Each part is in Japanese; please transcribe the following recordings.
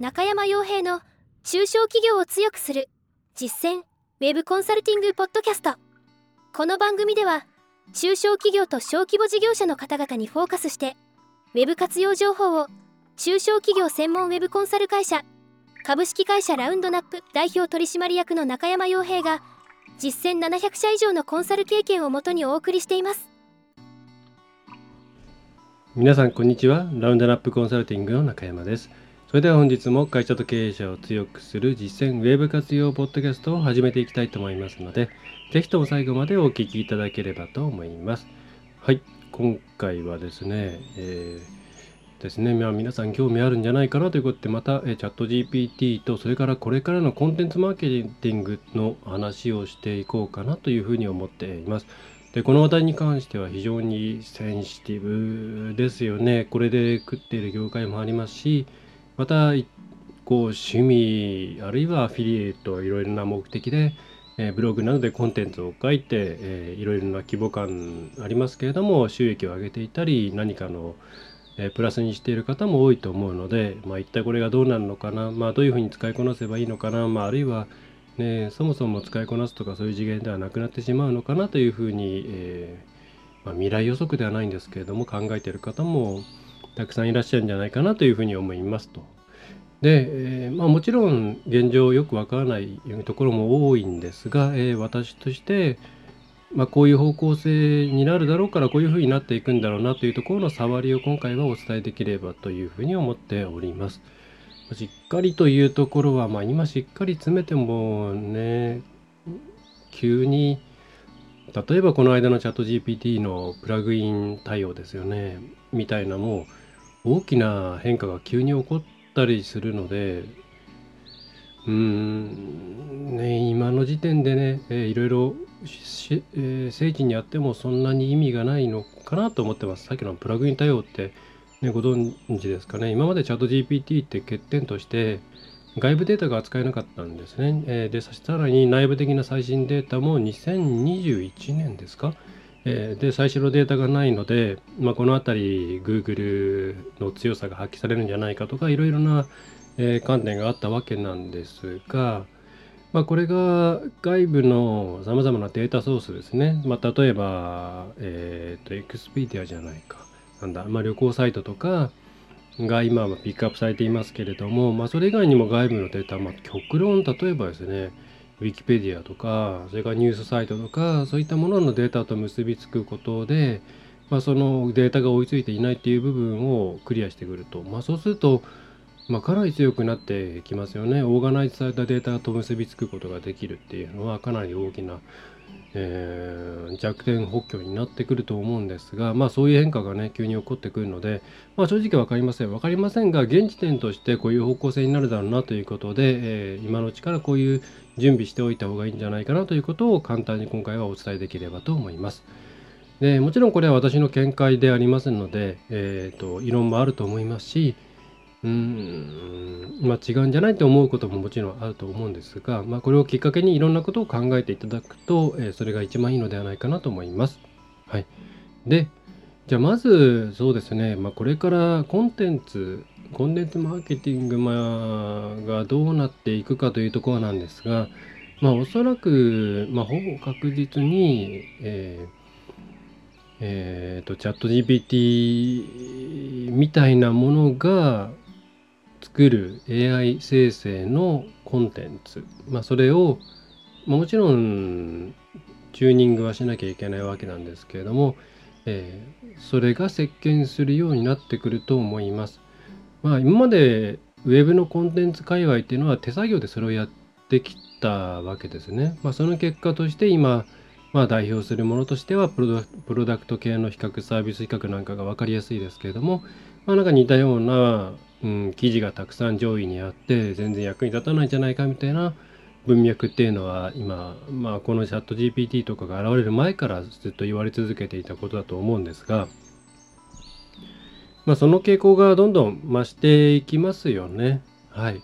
中山洋平の中小企業を強くする実践ウェブコンサルティングポッドキャスト。この番組では中小企業と小規模事業者の方々にフォーカスしてウェブ活用情報を中小企業専門ウェブコンサル会社株式会社ラウンドナップ代表取締役の中山洋平が実践700社以上のコンサル経験をもとにお送りしています。皆さんこんにちは。ラウンドナップコンサルティングの中山です。それでは本日も会社と経営者を強くする実践ウェブ活用ポッドキャストを始めていきたいと思いますのでぜひとも最後までお聞きいただければと思いますはい今回はですね、えー、ですね、まあ、皆さん興味あるんじゃないかなということでまた、えチャット GPT とそれからこれからのコンテンツマーケティングの話をしていこうかなというふうに思っていますでこの話題に関しては非常にセンシティブですよね。これで食っている業界もありますし、またこう趣味あるいはアフィリエイトいろいろな目的で、えー、ブログなどでコンテンツを書いて、えー、いろいろな規模感ありますけれども収益を上げていたり何かの、えー、プラスにしている方も多いと思うので、まあ、一体これがどうなるのかな、まあ、どういうふうに使いこなせばいいのかな、まあ、あるいはね、そもそも使いこなすとかそういう次元ではなくなってしまうのかなというふうに、えー、まあ、未来予測ではないんですけれども考えている方もたくさんいらっしゃるんじゃないかなというふうに思いますと。で、えー、まあ、もちろん現状よくわからないところも多いんですが、えー、私として、まあ、こういう方向性になるだろうからこういうふうになっていくんだろうなというところの触りを今回はお伝えできればというふうに思っております。しっかりというところは、まあ、今しっかり詰めてもね、急に、例えばこの間のチャット GPT のプラグイン対応ですよね、みたいなもう大きな変化が急に起こったりするので、うーん、ね、今の時点でね、えー、いろいろし、えー、聖地にやってもそんなに意味がないのかなと思ってます。さっきのプラグイン対応ってね、ご存知ですかね。今までチャット GPT って欠点として、外部データが扱えなかったんですね。えー、で、さらに内部的な最新データも2021年ですか、えー、で、最初のデータがないので、まあ、このあたり Google の強さが発揮されるんじゃないかとか、いろいろな、えー、観点があったわけなんですが、まあ、これが外部のさまざまなデータソースですね。まあ、例えば、えっ、と、Expedia じゃないか。なんだ、まあ、旅行サイトとかが今はピックアップされていますけれども、まあ、それ以外にも外部のデータ、まあ、極論例えばですねウィキペディアとかそれからニュースサイトとかそういったもののデータと結びつくことで、まあ、そのデータが追いついていないっていう部分をクリアしてくると、まあ、そうすると、まあ、かなり強くなってきますよね。オーガナイズされたデータと結びつくことができるっていうのはかなり大きなえー、弱点補強になってくると思うんですが、まあ、そういう変化がね急に起こってくるので、まあ、正直分かりません分かりませんが現時点としてこういう方向性になるだろうなということで、えー、今のうちからこういう準備しておいた方がいいんじゃないかなということを簡単に今回はお伝えできればと思います。でもちろんこれは私の見解でありませんので、えーと異論もあると思いますし、うん、まあ、違うんじゃないと思うことももちろんあると思うんですが、まあ、これをきっかけにいろんなことを考えていただくと、えー、それが一番いいのではないかなと思います。はい。で、じゃあまずそうですね、まあ、これからコンテンツ、コンテンツマーケティング、まあ、がどうなっていくかというところなんですが、まあ、おそらく、まあ、ほぼ確実に、えーえーと、チャット GPT みたいなものが作る AI 生成のコンテンツ、まあ、それを、ま、もちろんチューニングはしなきゃいけないわけなんですけれども、えー、それが席巻するようになってくると思います。まあ、今までウェブのコンテンツ界隈っていうのは手作業でそれをやってきたわけですね。まあ、その結果として今、まあ、代表するものとしてはプロダクト系の比較サービス比較なんかが分かりやすいですけれども、まあ、なんか似たようなうん、記事がたくさん上位にあって全然役に立たないんじゃないかみたいな文脈っていうのは今、まあ、このチャット GPT とかが現れる前からずっと言われ続けていたことだと思うんですが、まあ、その傾向がどんどん増していきますよね。はい。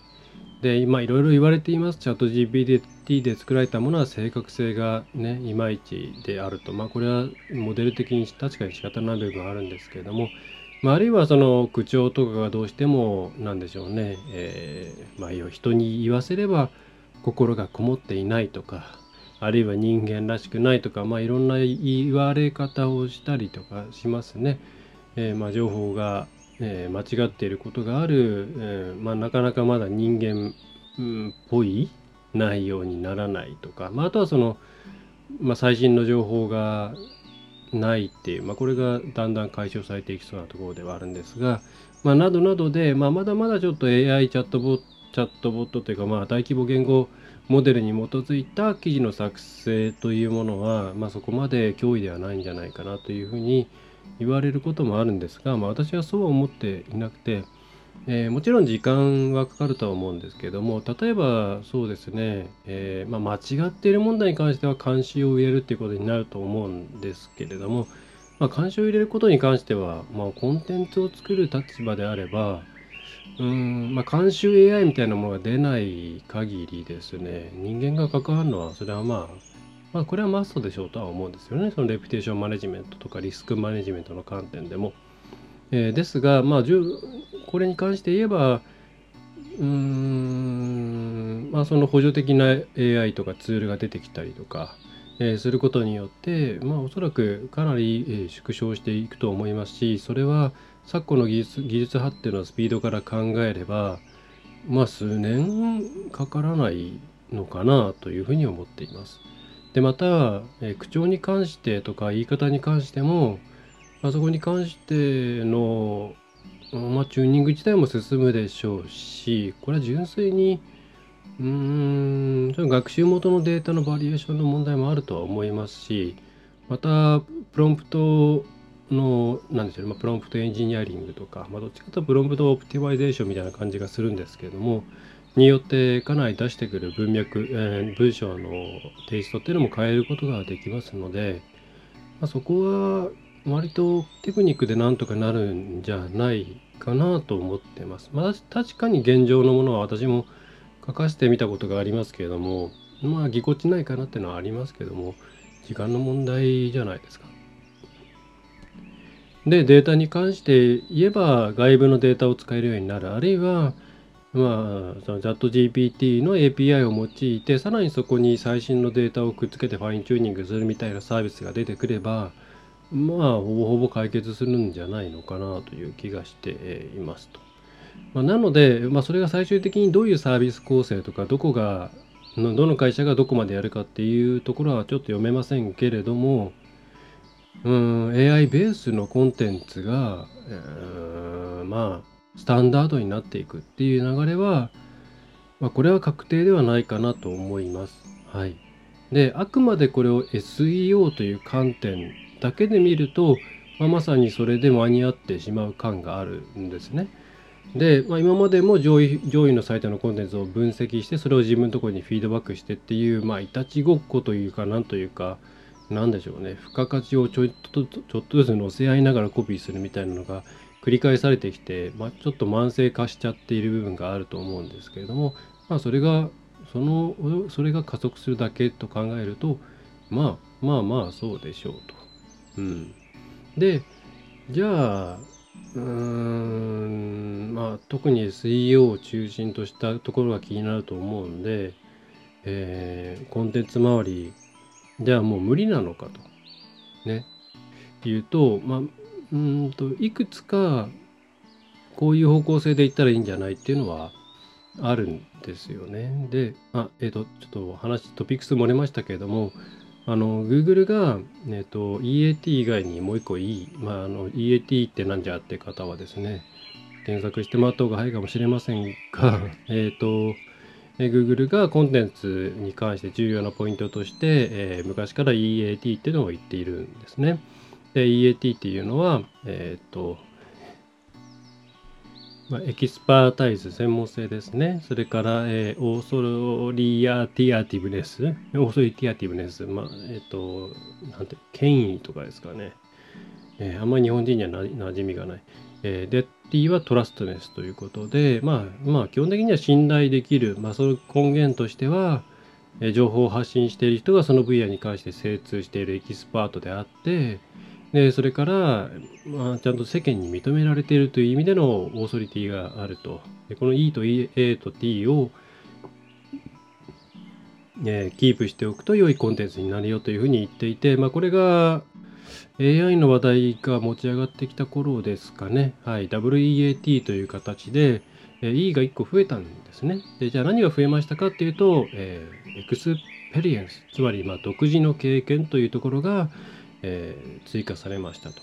で、今いろいろ言われています。チャット GPT で作られたものは正確性がね、いまいちであると。まあこれはモデル的に確かに仕方ない部分あるんですけれども、まあ、あるいはその口調とかがどうしてもなんでしょうね、えー、まあ、人に言わせれば心がこもっていないとかあるいは人間らしくないとか、まあ、いろんな言われ方をしたりとかしますね。えー、まあ、情報が、えー、間違っていることがある、えー、まあ、なかなかまだ人間っぽい内容にならないとか、まあ、あとはその、まあ、最新の情報がないっていう、まあ、これがだんだん解消されていきそうなところではあるんですが、まあ、などなどで、まあ、まだまだちょっと AI チャットボットチャットボットというか、まあ、大規模言語モデルに基づいた記事の作成というものは、まあ、そこまで脅威ではないんじゃないかなというふうに言われることもあるんですが、まあ、私はそうは思っていなくて、えー、もちろん時間はかかるとは思うんですけども例えばそうですね、えー、まあ、間違っている問題に関しては監視を入れるっていうことになると思うんですけれども、まあ、監視を入れることに関しては、まあ、コンテンツを作る立場であればうん、まあ、監修 AI みたいなものが出ない限りですね人間が関わるのはそれはまあまあこれはマストでしょうとは思うんですよねそのレピュテーションマネジメントとかリスクマネジメントの観点でも。えー、ですが、まあ、これに関して言えば、うーん、まあ、その補助的な AI とかツールが出てきたりとか、えー、することによって、まあ、おそらくかなり、えー、縮小していくと思いますし、それは昨今の技術技術発展のスピードから考えれば、まあ、数年かからないのかなというふうに思っています。で、また、えー、口調に関してとか言い方に関しても、あそこに関しての、まあ、チューニング自体も進むでしょうし、これは純粋に、うーん、学習元のデータのバリエーションの問題もあるとは思いますし、また、プロンプトの、なんでしょうね、まあ、プロンプトエンジニアリングとか、まあ、どっちかというとプロンプトオプティマイゼーションみたいな感じがするんですけれども、によってかなり出してくる文脈、えー、文章のテイストっていうのも変えることができますので、まあ、そこは割とテクニックでなんとかなるんじゃないかなと思ってます。まあ確かに現状のものは私も書かせてみたことがありますけれども、まあぎこちないかなっていうのはありますけども、時間の問題じゃないですか。で、データに関して言えば外部のデータを使えるようになる。あるいは、まあ、その ChatGPT の API を用いて、さらにそこに最新のデータをくっつけてファインチューニングするみたいなサービスが出てくれば、まあほぼほぼ解決するんじゃないのかなという気がしていますと。まあ、なので、まあ、それが最終的にどういうサービス構成とかどこがどの会社がどこまでやるかっていうところはちょっと読めませんけれどもうん AI ベースのコンテンツが、えー、まあスタンダードになっていくっていう流れは、まあ、これは確定ではないかなと思います。はい。であくまでこれを SEO という観点だけで見ると、まあ、まさにそれで間に合ってしまう感があるんですね。で、まあ、今までも上位上位のサイトのコンテンツを分析してそれを自分のところにフィードバックしてっていう、まあ、いたちごっこというかなんというかなんでしょうね付加価値をちょっとちょっとずつ乗せ合いながらコピーするみたいなのが繰り返されてきて、まあ、ちょっと慢性化しちゃっている部分があると思うんですけれども、まあ、それがそのそれが加速するだけと考えると、まあ、まあまあそうでしょうと。うん。で、じゃあ、うーん、まあ、特に SEO を中心としたところが気になると思うんで、えー、コンテンツ周り、じゃあもう無理なのかと。ね。言うと、まあ、うんと、いくつか、こういう方向性でいったらいいんじゃないっていうのはあるんですよね。で、あ、えっ、ー、と、ちょっと話、トピックス漏れましたけれども、あの、Google が、えっと、EAT 以外にもう一個いい、まあ、あの、EAT ってなんじゃって方はですね、検索してもらった方が早いかもしれませんが、えっと、Google がコンテンツに関して重要なポイントとして、えー、昔から EAT っていうのを言っているんですね。で、EAT っていうのは、えっ、と、まあ、エキスパータイズ、専門性ですね。それから、えー、オーソリアティアティブネス。オーソリティアティブネス。まあ、えっ、ー、と、なんて、権威とかですかね。えー、あんまり日本人にはな馴染みがない。えー、で、T はトラストネスということで、まあ、まあ、基本的には信頼できる。まあ、その根源としては、えー、情報を発信している人がその分野に関して精通しているエキスパートであって、でそれから、まあ、ちゃんと世間に認められているという意味でのオーソリティがあると。でこの E と A と T を、えー、キープしておくと良いコンテンツになるよというふうに言っていて、まあ、これが AI の話題が持ち上がってきた頃ですかね。はい、WEAT という形で、え E が1個増えたんですね。でじゃあ何が増えましたかっていうと、えー、エクスペリエンス、つまりま独自の経験というところが、えー、追加されましたと。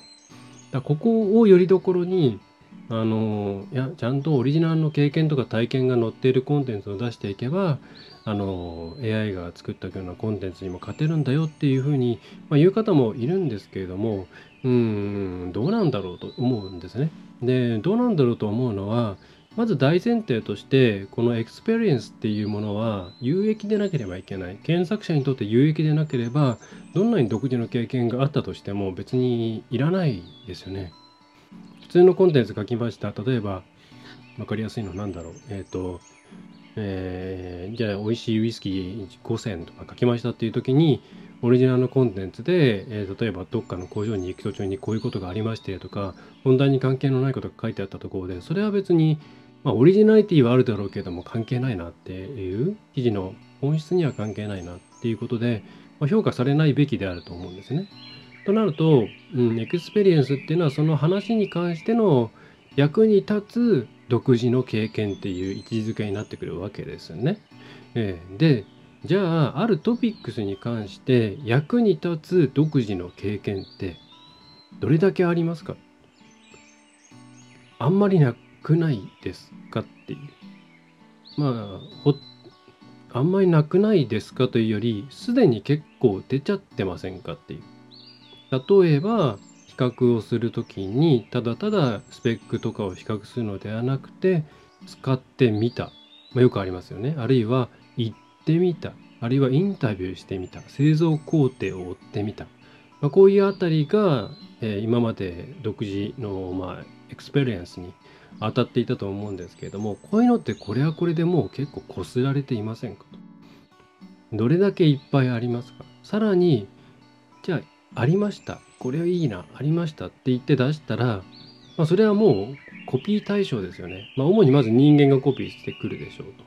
だここをよりどころに、あのいやちゃんとオリジナルの経験とか体験が載っているコンテンツを出していけばあの AI が作ったようなコンテンツにも勝てるんだよっていうふうに、まあ、言う方もいるんですけれどもうんどうなんだろうと思うんですね。でどうなんだろうと思うのはまず大前提としてこのエクスペリエンスっていうものは有益でなければいけない。検索者にとって有益でなければどんなに独自の経験があったとしても別にいらないですよね。普通のコンテンツ書きました。例えば分かりやすいのなんだろう。えっ、ー、とえー、じゃあ美味しいウイスキー5選とか書きましたっていう時にオリジナルのコンテンツで、えー、例えばどっかの工場に行く途中にこういうことがありましてとか問題に関係のないことが書いてあったところでそれは別にまあ、オリジナリティはあるだろうけども関係ないなっていう記事の本質には関係ないなっていうことで、まあ、評価されないべきであると思うんですね。となると、うん、エクスペリエンスっていうのはその話に関しての役に立つ独自の経験っていう位置づけになってくるわけですよね。えー、でじゃああるトピックスに関して役に立つ独自の経験ってどれだけありますか？あんまりなくないですかっていう。まあ、ほあんまりなくないですかというより、すでに結構出ちゃってませんかっていう。例えば、比較をするときに、ただただスペックとかを比較するのではなくて、使ってみた。まあ、よくありますよね。あるいは、行ってみた。あるいはインタビューしてみた。製造工程を追ってみた。まあ、こういうあたりが、えー、今まで独自の、まあ、エクスペリエンスに当たっていたと思うんですけれどもこういうのってこれはこれでもう結構こすられていませんかと。どれだけいっぱいありますか。さらにじゃあありました。これはいいな。ありましたって言って出したら、まあ、それはもうコピー対象ですよね、まあ、主にまず人間がコピーしてくるでしょうと。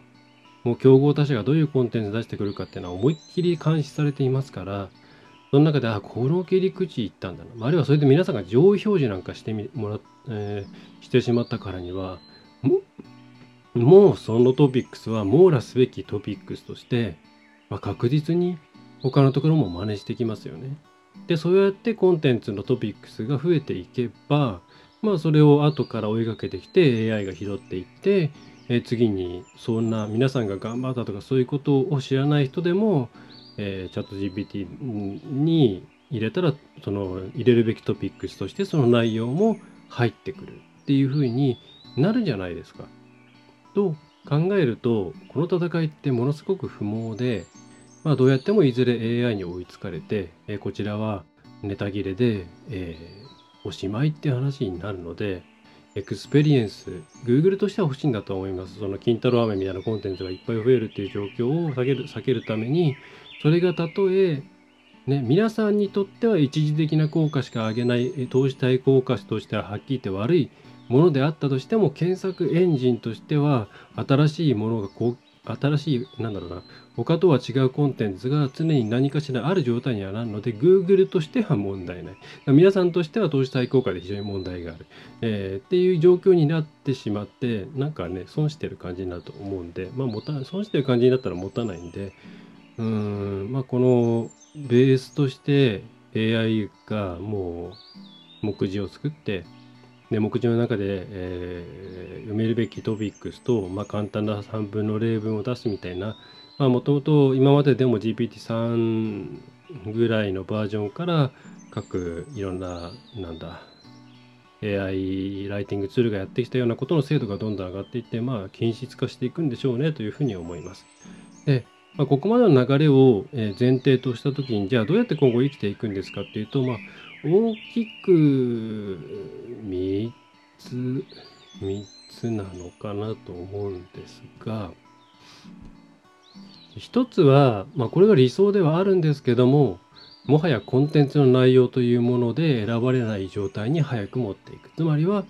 もう競合他社がどういうコンテンツ出してくるかっていうのは思いっきり監視されていますからその中で、あ、この切り口いったんだな。あるいはそれで皆さんが上位表示なんかしてみもら、えー、してしまったからには、もうそのトピックスは網羅すべきトピックスとして、まあ、確実に他のところも真似してきますよね。で、そうやってコンテンツのトピックスが増えていけば、まあそれを後から追いかけてきて AI が拾っていって、えー、次にそんな皆さんが頑張ったとかそういうことを知らない人でもえー、チャット GPT に入れたらその入れるべきトピックスとしてその内容も入ってくるっていう風になるじゃないですか。と考えるとこの戦いってものすごく不毛で、まあ、どうやってもいずれ AI に追いつかれて、えー、こちらはネタ切れで、えー、おしまいって話になるのでエクスペリエンス、Google としては欲しいんだと思います。その金太郎飴みたいなコンテンツがいっぱい増えるっていう状況を避ける避けるために、それがたとえ、ね、皆さんにとっては一時的な効果しか上げない投資対効果としてははっきり言って悪いものであったとしても検索エンジンとしては新しいものがこう新しいなんだろうな他とは違うコンテンツが常に何かしらある状態にはなるので Google としては問題ない。皆さんとしては投資対効果で非常に問題がある、えー、っていう状況になってしまってなんかね損してる感じになると思うんでまあ持た損してる感じになったら持たないんでうん、まあ、このベースとして AI がもう目次を作って、で目次の中で、えー、埋めるべきトピックスと、まあ、簡単な3分の例文を出すみたいな、もともと今まででも GPT-3 ぐらいのバージョンから各いろんな、なんだ、AI ライティングツールがやってきたようなことの精度がどんどん上がっていって、まあ、均質化していくんでしょうねというふうに思います。で、まあ、ここまでの流れを前提としたときに、じゃあどうやって今後生きていくんですかっていうと、まあ、大きく3つ、3つなのかなと思うんですが、一つは、まあ、これが理想ではあるんですけども、もはやコンテンツの内容というもので選ばれない状態に早く持っていく。つまりは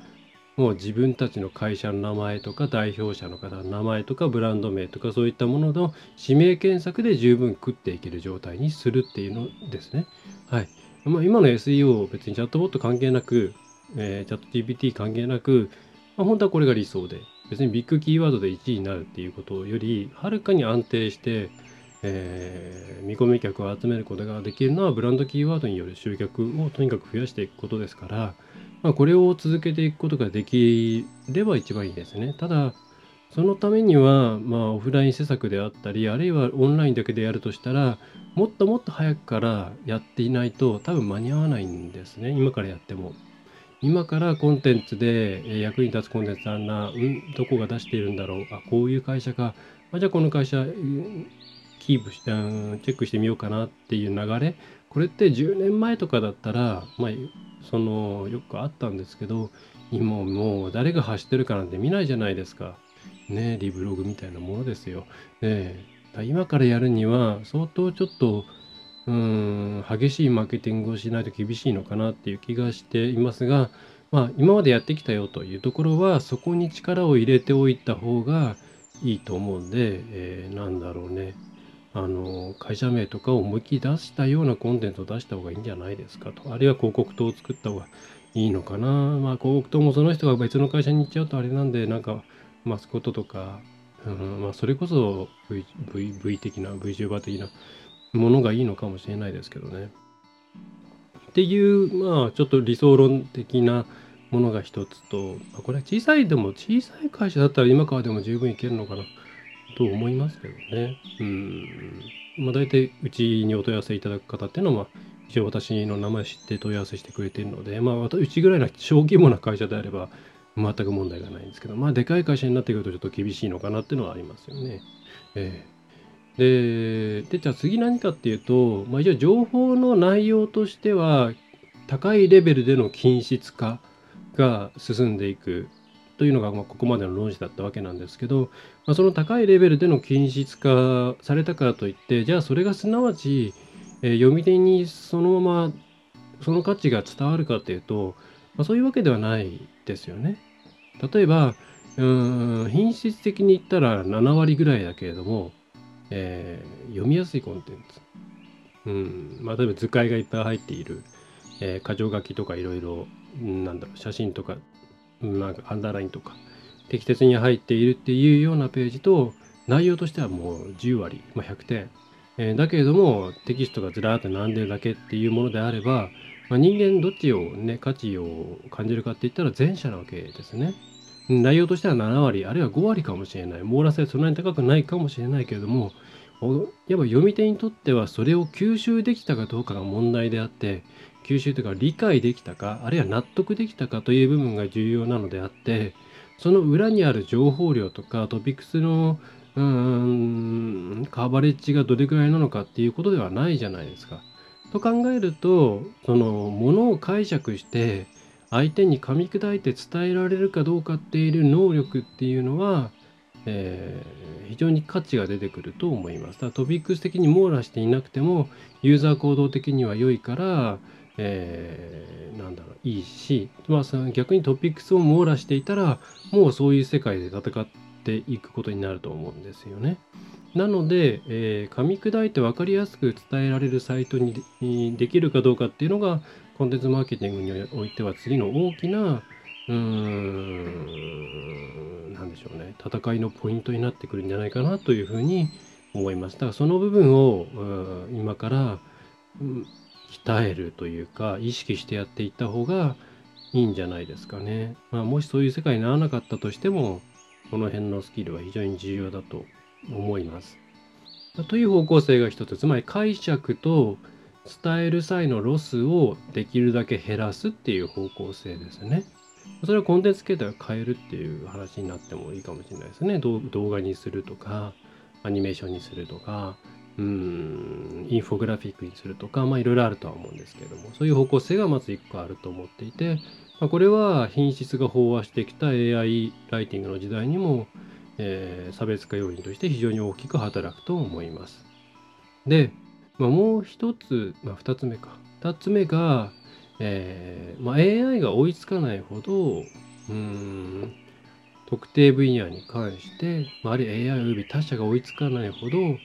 もう自分たちの会社の名前とか代表者の方の名前とかブランド名とかそういったものの指名検索で十分食っていける状態にするっていうのですね。はい。まあ、今の SEO 別にチャットボット関係なく、えー、チャット GPT 関係なく、まあ、本当はこれが理想で別にビッグキーワードで1位になるっていうことよりはるかに安定してえー、見込み客を集めることができるのはブランドキーワードによる集客をとにかく増やしていくことですから、まあ、これを続けていくことができれば一番いいですね。ただ、そのためには、まあ、オフライン施策であったり、あるいはオンラインだけでやるとしたら、もっともっと早くからやっていないと多分間に合わないんですね。今からやっても。今からコンテンツで役に立つコンテンツあんな、うん、どこが出しているんだろう、あ、こういう会社か、あじゃあこの会社、キープして、チェックしてみようかなっていう流れ、これって10年前とかだったら、まあ、その、よくあったんですけど、今もう誰が走ってるかなんて見ないじゃないですか。ね、リブログみたいなものですよ。ね、今からやるには、相当ちょっと、うん、激しいマーケティングをしないと厳しいのかなっていう気がしていますが、まあ、今までやってきたよというところは、そこに力を入れておいた方がいいと思うんで、えー、なんだろうね。あの会社名とかを思いっきり出したようなコンテンツを出した方がいいんじゃないですかと。あるいは広告塔を作った方がいいのかな。まあ広告塔もその人が別の会社に行っちゃうとあれなんで、なんかマスコットとか、うん、まあそれこそ v, v, v 的な VTuber 的なものがいいのかもしれないですけどね。っていう、まあちょっと理想論的なものが一つと、まこれは小さいでも小さい会社だったら今からでも十分いけるのかな。と思いますけどね。うん。まあ、大体うちにお問い合わせいただく方っていうのは、一応私の名前知って問い合わせしてくれてるので、まあ、うちぐらいの小規模な会社であれば、全く問題がないんですけど、まあ、でかい会社になってくるとちょっと厳しいのかなっていうのはありますよね。えー、で、で、じゃあ次何かっていうと、まあ、一応情報の内容としては、高いレベルでの均質化が進んでいくというのが、まあ、ここまでの論旨だったわけなんですけど、まあ、その高いレベルでの均質化されたからといってじゃあそれがすなわち、えー、読み手にそのままその価値が伝わるかというと、まあ、そういうわけではないですよね。例えばうん品質的に言ったら7割ぐらいだけれども、えー、読みやすいコンテンツ。うんまあ、例えば図解がいっぱい入っている、えー、箇条書きとかいろいろなんだろう写真とかなんかアンダーラインとか適切に入っているっていうようなページと内容としてはもう10割、まあ、100点、えー、だけれどもテキストがずらーっと並んでるだけっていうものであれば、まあ、人間どっちをね価値を感じるかって言ったら前者なわけですね。内容としては7割あるいは5割かもしれない網羅性そんなに高くないかもしれないけれどもやっぱ読み手にとってはそれを吸収できたかどうかが問題であって吸収というか理解できたかあるいは納得できたかという部分が重要なのであってその裏にある情報量とかトピックスのうんカバレッジがどれくらいなのかっていうことではないじゃないですか。と考えるとそのものを解釈して相手に噛み砕いて伝えられるかどうかっていう能力っていうのは、えー、非常に価値が出てくると思います。だからトピックス的に網羅していなくてもユーザー行動的には良いからえー、なんだろういいし、まあ、逆にトピックスを網羅していたらもうそういう世界で戦っていくことになると思うんですよね。なので、えー、噛み砕いて分かりやすく伝えられるサイトにできるかどうかっていうのがコンテンツマーケティングにおいては次の大きなうーん、なんでしょうね、戦いのポイントになってくるんじゃないかなというふうに思います。だからその部分を今から、鍛えるというか、意識してやっていった方がいいんじゃないですかね。まあ、もしそういう世界にならなかったとしても、この辺のスキルは非常に重要だと思います。という方向性が一つ、つまり解釈と伝える際のロスをできるだけ減らすっていう方向性ですね。それはコンテンツ形態を変えるっていう話になってもいいかもしれないですね。動画にするとか、アニメーションにするとか、インフォグラフィックにするとか、まあいろいろあるとは思うんですけれども、そういう方向性がまず1個あると思っていて、まあ、これは品質が飽和してきた AI ライティングの時代にも、えー、差別化要因として非常に大きく働くと思います。で、まあ、もう一つ、まあ、2つ目か2つ目が、えーまあ、AI が追いつかないほどうん特定分野に関して、まあ、あるいは AI および他社が追いつかないほど、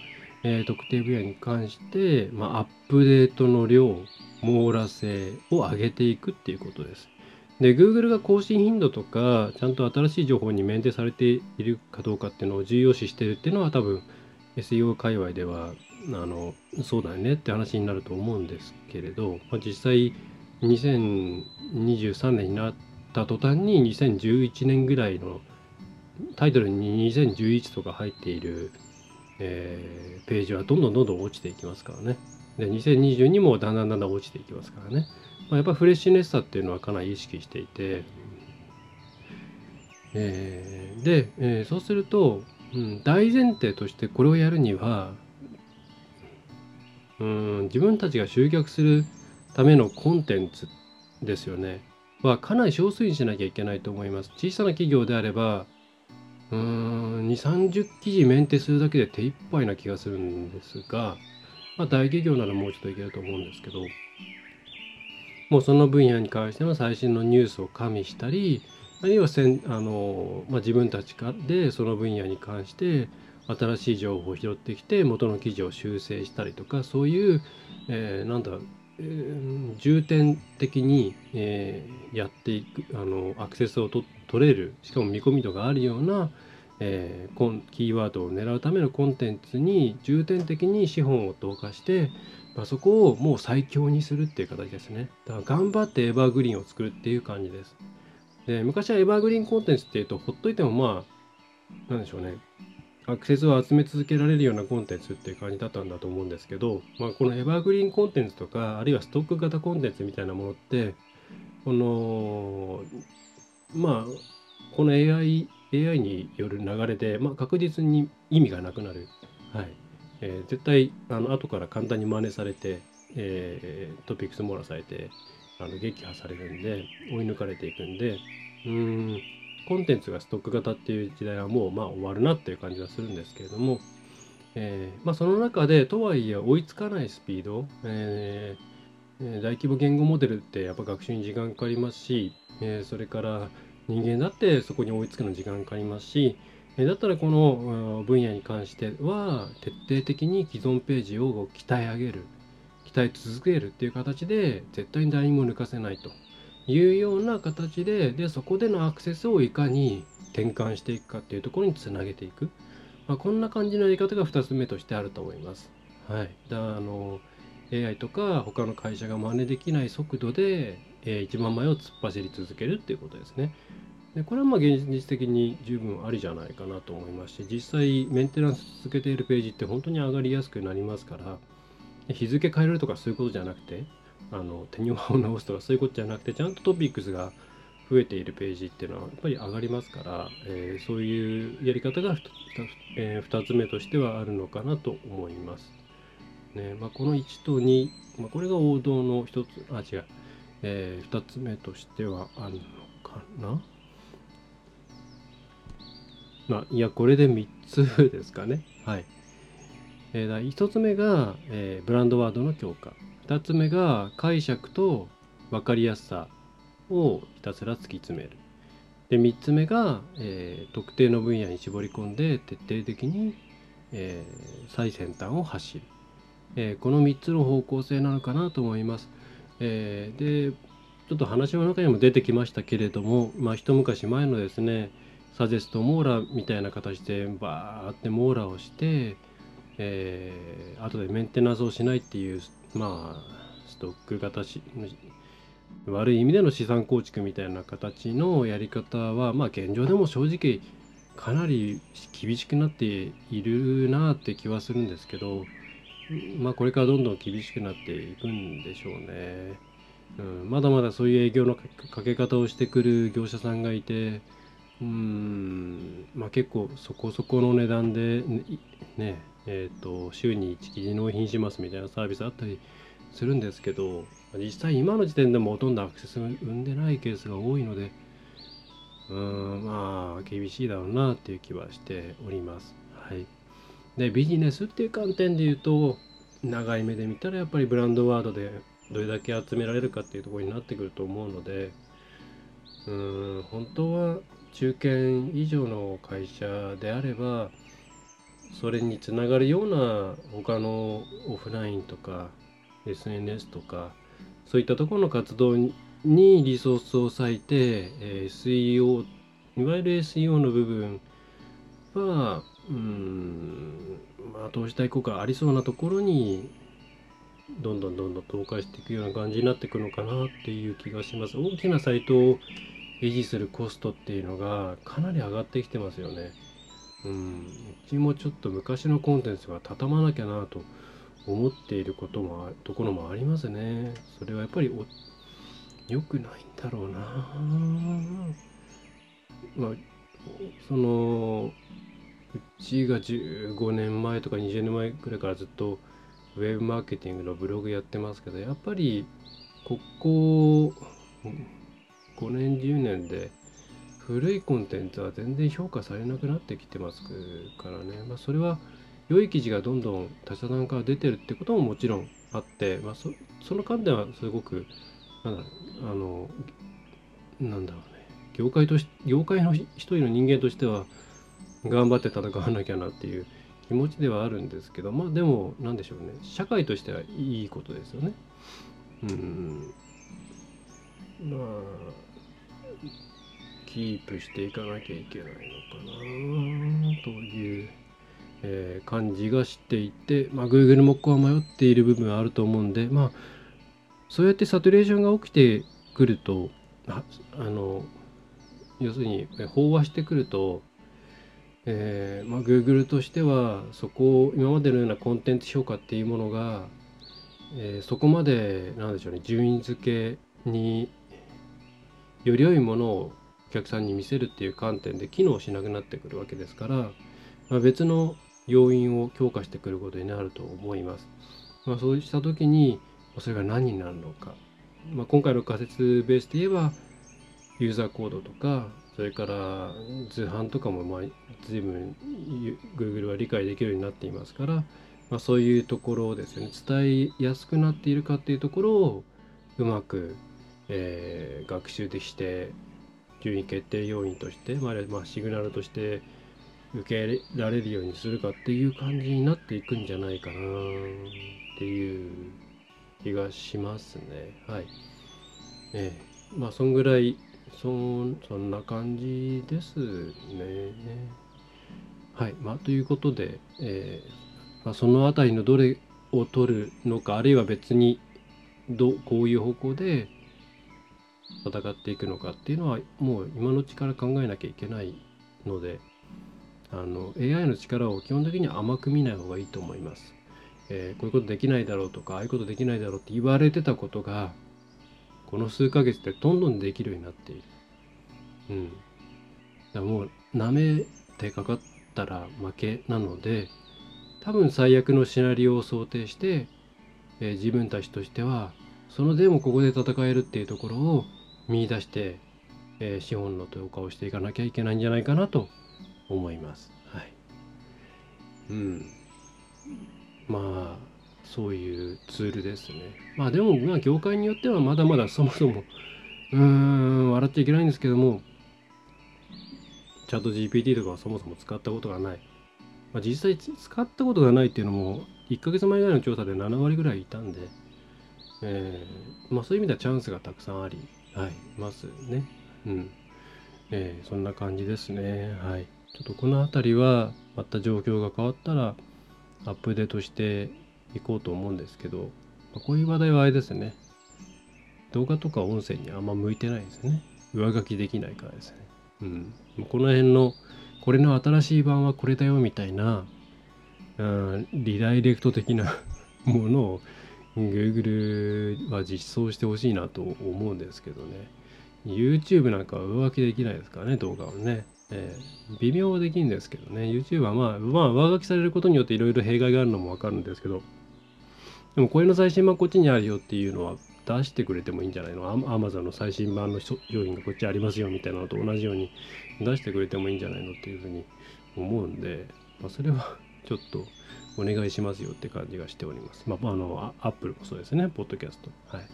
えー、特定分野に関して、まあ、アップデートの量網羅性を上げていくっていうことです。で、Google が更新頻度とか、ちゃんと新しい情報にメンテされているかどうかっていうのを重要視してるっていうのは多分 SEO 界隈ではあのそうだよねって話になると思うんですけれど、まあ、実際2023年になった途端に2011年ぐらいのタイトルに2011とか入っている、えー、ページはどんどんどんどん落ちていきますからね。で2022もだんだんだんだん落ちていきますからね。まあ、やっぱフレッシュネスさっていうのはかなり意識していて、えー、で、えー、そうすると、うん、大前提としてこれをやるにはうん自分たちが集客するためのコンテンツですよねはかなり少数にしなきゃいけないと思います小さな企業であればうーん2 3 0記事メンテするだけで手一杯な気がするんですが、まあ、大企業ならもうちょっといけると思うんですけどもうその分野に関しての最新のニュースを加味したりあるいはせんあの、まあ、自分たちでその分野に関して新しい情報を拾ってきて元の記事を修正したりとかそういう、えー、なんだ、えー、重点的に、えー、やっていくあのアクセスをと取れるしかも見込み度があるような、えー、キーワードを狙うためのコンテンツに重点的に資本を投下して、まあ、そこをもう最強にするっていう形ですね。だから頑張ってエバーグリーンを作るっていう感じです。で昔はエバーグリーンコンテンツっていうとほっといてもまあなんでしょうね。アクセスを集め続けられるようなコンテンツっていう感じだったんだと思うんですけど、まあ、このエバーグリーンコンテンツとかあるいはストック型コンテンツみたいなものってこのまあこの AI, AI による流れで、まあ、確実に意味がなくなる、はい。えー、絶対あの後から簡単に真似されて、えー、トピックス網羅されてあの撃破されるんで追い抜かれていくんでうんコンテンツがストック型っていう時代はもうまあ終わるなっていう感じはするんですけれども、えー、まあ、その中でとはいえ追いつかないスピード、えー、大規模言語モデルってやっぱ学習に時間かかりますし、え、それから人間だってそこに追いつくの時間かかりますし、えだったらこの分野に関しては徹底的に既存ページを鍛え上げる鍛え続けるっていう形で絶対に誰にも抜かせないというような形ででそこでのアクセスをいかに転換していくかっていうところにつなげていく、まあ、こんな感じのやり方が2つ目としてあると思います。はい、だあの AI とか他の会社が真似できない速度で、えー、1万枚を突っ走り続けるっていうことですね。でこれはまあ現実的に十分ありじゃないかなと思いますし実際メンテナンス続けているページって本当に上がりやすくなりますから日付変えられるとかそういうことじゃなくてあの手にを直すとかそういうことじゃなくてちゃんとトピックスが増えているページっていうのはやっぱり上がりますから、えー、そういうやり方が 2,、えー、2つ目としてはあるのかなと思います。ねまあ、この1と2、まあ、これが王道の1つあ違う、えー、2つ目としてはあるのかな？まあ、いやこれで3つですかね。はい。えー、1つ目が、えー、ブランドワードの強化。2つ目が解釈と分かりやすさをひたすら突き詰める。で3つ目が、えー、特定の分野に絞り込んで徹底的に、えー、最先端を走る、えー、この3つの方向性なのかなと思います。えでちょっと話の中にも出てきましたけれども、まあ、一昔前のですねサジェストモーラみたいな形でバーって網羅をして、えー、後でメンテナンスをしないっていうまあストック型し悪い意味での資産構築みたいな形のやり方はまあ現状でも正直かなり厳しくなっているなって気はするんですけどまあこれからどんどん厳しくなっていくんでしょうね。うん、まだまだそういう営業のかけ方をしてくる業者さんがいてうん。まあ結構そこそこの値段でねえーと、週に1記事納品しますみたいなサービスあったりするんですけど実際今の時点でもほとんどアクセスを生んでないケースが多いのでうん。まあ厳しいだろうなっていう気はしております。はい、でビジネスっていう観点で言うと長い目で見たらやっぱりブランドワードでどれだけ集められるかっていうところになってくると思うのでうーん本当は中堅以上の会社であればそれにつながるような他のオフラインとか SNS とかそういったところの活動にリソースを割いて、え SEO いわゆる SEO の部分はうん投資対効果ありそうなところにどんどんどんどん投下していくような感じになっていくのかなっていう気がします。大きなサイトを維持するコストっていうのがかなり上がってきてますよね。うん、うちもちょっと昔のコンテンツが畳まなきゃなと思っていることもところもありますね。それはやっぱりお良くないんだろうな。まあ、そのちが15年前とか20年前くらいからずっとウェブマーケティングのブログやってますけどやっぱりここ5年10年で古いコンテンツは全然評価されなくなってきてますからね、まあ、それは良い記事がどん。どん。他社さん。から出てるってことももちろん。あって、まあ、そその観点はすごくあのなん。だろうね業界とし業界の一人の人間としては頑張って戦わなきゃなっていう気持ちではあるんですけどまあでも何でしょうね。社会としてはいいことですよね。うんまあキープしていかなきゃいけないのかなという、えー感じがしていて、まあ、Google もここは迷っている部分はあると思うんでまあそうやってサトゥレーションが起きてくるとああの要するにえ飽和してくると、えーまあ、Google としてはそこを今までのようなコンテンツ評価っていうものが、えーそこまでなんでしょうね順位付けにより良いものをお客さんに見せるっていう観点で機能しなくなってくるわけですから、まあ、別の要因を強化してくることになると思います。まあ、そうした時にそれが何になるのか、まあ、今回の仮説ベースで言えばユーザーコードとかそれから図版とかもまあ随分ゆ Google は理解できるようになっていますから、まあ、そういうところをですね伝えやすくなっているかっていうところをうまく、えー学習でして順位決定要因として、まあ、まあシグナルとして受け入れられるようにするかっていう感じになっていくんじゃないかなっていう気がしますね。はい。ええまあそんぐらいそんそんな感じですね。はい。まあということで、えーまあ、そのあたりのどれを取るのかあるいは別にどこういう方向で戦っていくのかっていうのはもう今のうちから考えなきゃいけないのであの AI の力を基本的には甘く見ない方がいいと思います。えーこういうことできないだろうとかああいうことできないだろうって言われてたことがこの数ヶ月でどんどんできるようになっている。うん。だもう舐めてかかったら負けなので多分最悪のシナリオを想定して、えー自分たちとしてはそのでもここで戦えるっていうところを見出して、えー資本の投下をしていかなきゃいけないんじゃないかなと思います。はい。うん。まあそういうツールですね。まあでもまあ業界によってはまだまだそもそも うーん笑っちゃいけないんですけどもチャット GPT とかはそもそも使ったことがない。まあ、実際使ったことがないっていうのも1ヶ月前ぐらいの調査で7割ぐらいいたんで、えーまあそういう意味ではチャンスがたくさんあり、はい、ますね。うん。えーそんな感じですね。はい。ちょっとこの辺りはまた状況が変わったらアップデートしていこうと思うんですけど、まあこういう話題はあれですね。動画とか音声にあんま向いてないですね。上書きできないからですね。うん。この辺の、これの新しい版はこれだよみたいな、うん、リダイレクト的な ものを Google は実装してほしいなと思うんですけどね。YouTube なんかは上書きできないですからね、動画をね。えー微妙はできるんですけどね。YouTube はまあ、まあ、上書きされることによっていろいろ弊害があるのもわかるんですけど、でもこれの最新版こっちにあるよっていうのは出してくれてもいいんじゃないの？ア Amazon の最新版の商品がこっちありますよみたいなのと同じように出してくれてもいいんじゃないのっていうふうに思うんで、まあ、それは ちょっとお願いしますよって感じがしております。まあ、あの、アップルもそうですね、ポッドキャスト。はい。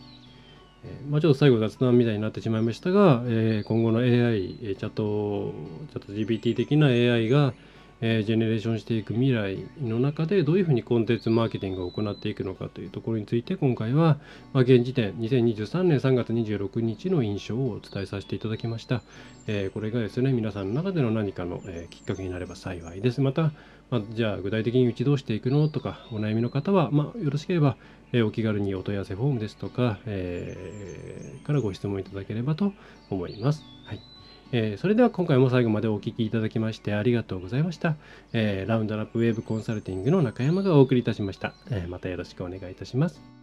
えまあ、ちょっと最後雑談みたいになってしまいましたが、えー今後の AI、チャット、チャット GPT 的な AI が、えージェネレーションしていく未来の中でどういうふうにコンテンツマーケティングを行っていくのかというところについて今回は、まあ、現時点2023年3月26日の印象をお伝えさせていただきました、えーこれがですね皆さんの中での何かの、えーきっかけになれば幸いです。また、まあ、じゃあ具体的にうちどうしていくのとかお悩みの方は、まあ、よろしければ、えお気軽にお問い合わせフォームですとか、えからご質問いただければと思います。はい。えーそれでは今回も最後までお聴きいただきましてありがとうございました。えーラウンドラップウェーブコンサルティングの中山がお送りいたしました。えまたよろしくお願いいたします。